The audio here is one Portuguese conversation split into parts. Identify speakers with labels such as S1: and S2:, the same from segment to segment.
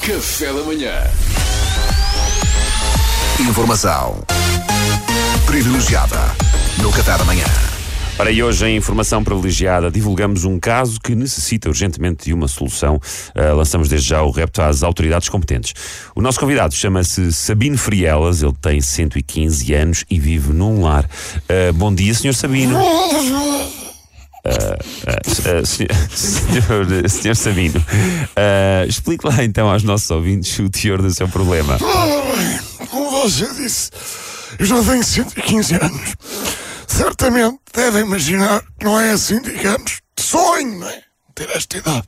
S1: Café da manhã.
S2: Informação privilegiada no Café da Manhã.
S3: Para e hoje, em informação privilegiada, divulgamos um caso que necessita urgentemente de uma solução. Uh, lançamos desde já o repto às autoridades competentes. O nosso convidado chama-se Sabino Frielas, ele tem 115 anos e vive num lar. Uh, bom dia, Sr. Sabino. Uh, uh, senhor, senhor, senhor Sabino, uh, explique lá então aos nossos ouvintes o teor do seu problema.
S4: Como você disse, eu já tenho 115 anos. Certamente deve imaginar que não é assim, digamos, de sonho, não é? Ter esta idade.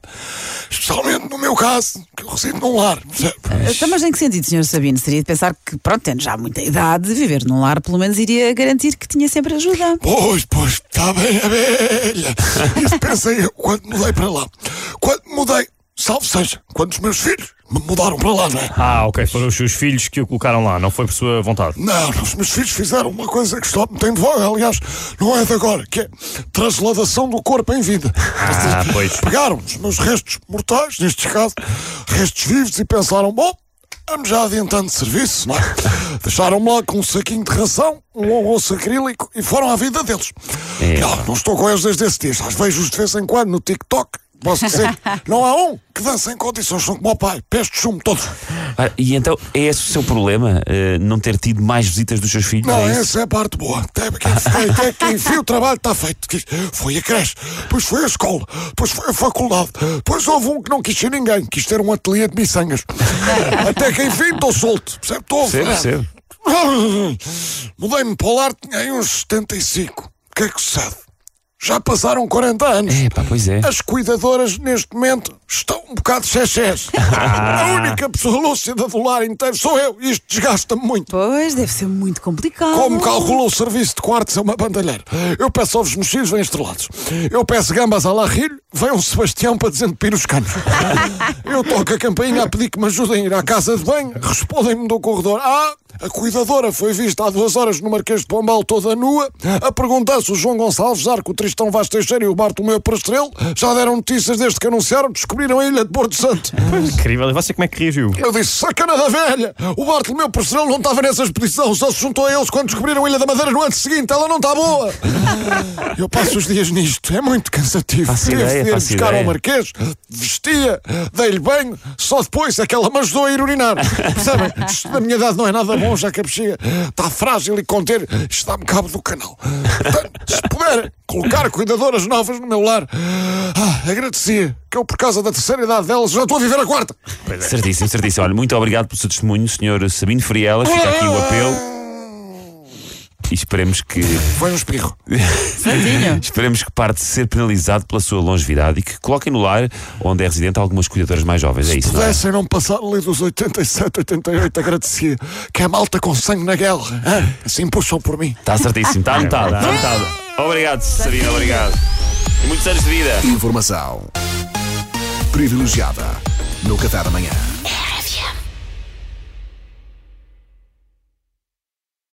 S4: Especialmente no meu caso, que eu resido num lar, percebe?
S5: Então, mas em que sentido, Sr. Sabino? Seria de pensar que, pronto, tendo já muita idade, viver num lar pelo menos iria garantir que tinha sempre ajuda.
S4: Pois, pois, está bem a velha. Isso pensei eu quando mudei para lá. Quando mudei, salve seja, quando os meus filhos me mudaram para lá, não é?
S6: Ah, ok. Foram os seus filhos que o colocaram lá, não foi por sua vontade.
S4: Não, não, os meus filhos fizeram uma coisa que está muito em voga, aliás, não é de agora, que é transladação do corpo em vida.
S6: Ah, pois.
S4: Pegaram os meus restos mortais, neste caso, restos vivos, e pensaram, bom, vamos já adiantando serviço, não é? Deixaram-me lá com um saquinho de ração, um osso acrílico e foram à vida deles.
S3: É.
S4: Não, não estou com eles desde esse dia, já os vejo-os de vez em quando no TikTok. Posso dizer, não há um que dança em condições, são como o pai, pés de chumbo todos.
S3: Ah, e então, é esse o seu problema? eh, não ter tido mais visitas dos seus filhos?
S4: Não,
S3: é
S4: essa é a parte boa. Até quem, até quem enfia o trabalho está feito. Foi a creche, depois foi a escola, depois foi a faculdade, depois houve um que não quis ser ninguém, quis ter um ateliê de miçangas. Até que enfim estou solto. Percebe? Estou
S3: Percebo, percebo.
S4: Mudei-me para o lar, tinha aí uns 75. O que é que sucede? Já passaram 40 anos.
S3: É, pá, pois é.
S4: As cuidadoras, neste momento, estão um bocado.
S3: Ah.
S4: A única pessoa lúcida do lar inteiro sou eu. Isto desgasta-me muito.
S5: Pois, deve ser muito complicado.
S4: Como calculou o serviço de quartos a uma bandalheira? Eu peço ovos mexidos, vêm estrelados. Eu peço gambas à larrilho, vem um Sebastião para desentupir os canos. Eu toco a campainha a pedir que me ajudem a ir à casa de banho, respondem-me do corredor. Ah, a cuidadora foi vista há duas horas no Marquês de Pombal toda nua, a perguntar se o João Gonçalves Arco, o Tristão Vaz Teixeira e o Bartolomeu Prestrelo já deram notícias desde que anunciaram, descobriram a ilha de Porto Santo.
S6: Incrível. E você como é que reagiu?
S4: Eu disse, sacana da velha! O Bartolomeu Prestrelo não estava nessa expedição, só se juntou a eles quando descobriram a Ilha da Madeira no ano seguinte. Ela não está boa! Eu passo os dias nisto, é muito cansativo.
S3: Faço ideia,
S4: de ir buscar
S3: ideia.
S4: ao Marquês, vestia, dei-lhe banho, só depois é que ela me ajudou a ir urinar. Percebem? Isto da minha idade não é nada bom, já que a bexiga está frágil e conter, isto dá-me cabo do canal. Portanto, se puder colocar cuidadoras novas no meu lar, ah, agradecia, que eu, por causa da terceira idade delas, já estou a viver a quarta.
S3: Certíssimo, certíssimo. Olha, muito obrigado pelo seu testemunho, Sr. Sabino Frielas. Fica aqui o apelo e esperemos que.
S4: Foi um espirro.
S3: Esperemos que pare de ser penalizado pela sua longevidade e que coloquem no lar onde é residente algumas cuidadoras mais jovens. É isso, não é?
S4: pudessem não passar ali dos 87, 88, agradecia. Que é malta com sangue na guerra. hã? Assim puxam por mim.
S3: Está certíssimo, está anotado, está anotado. Obrigado, Sabino, obrigado. E muitos anos de vida.
S2: Informação privilegiada no Café da Manhã.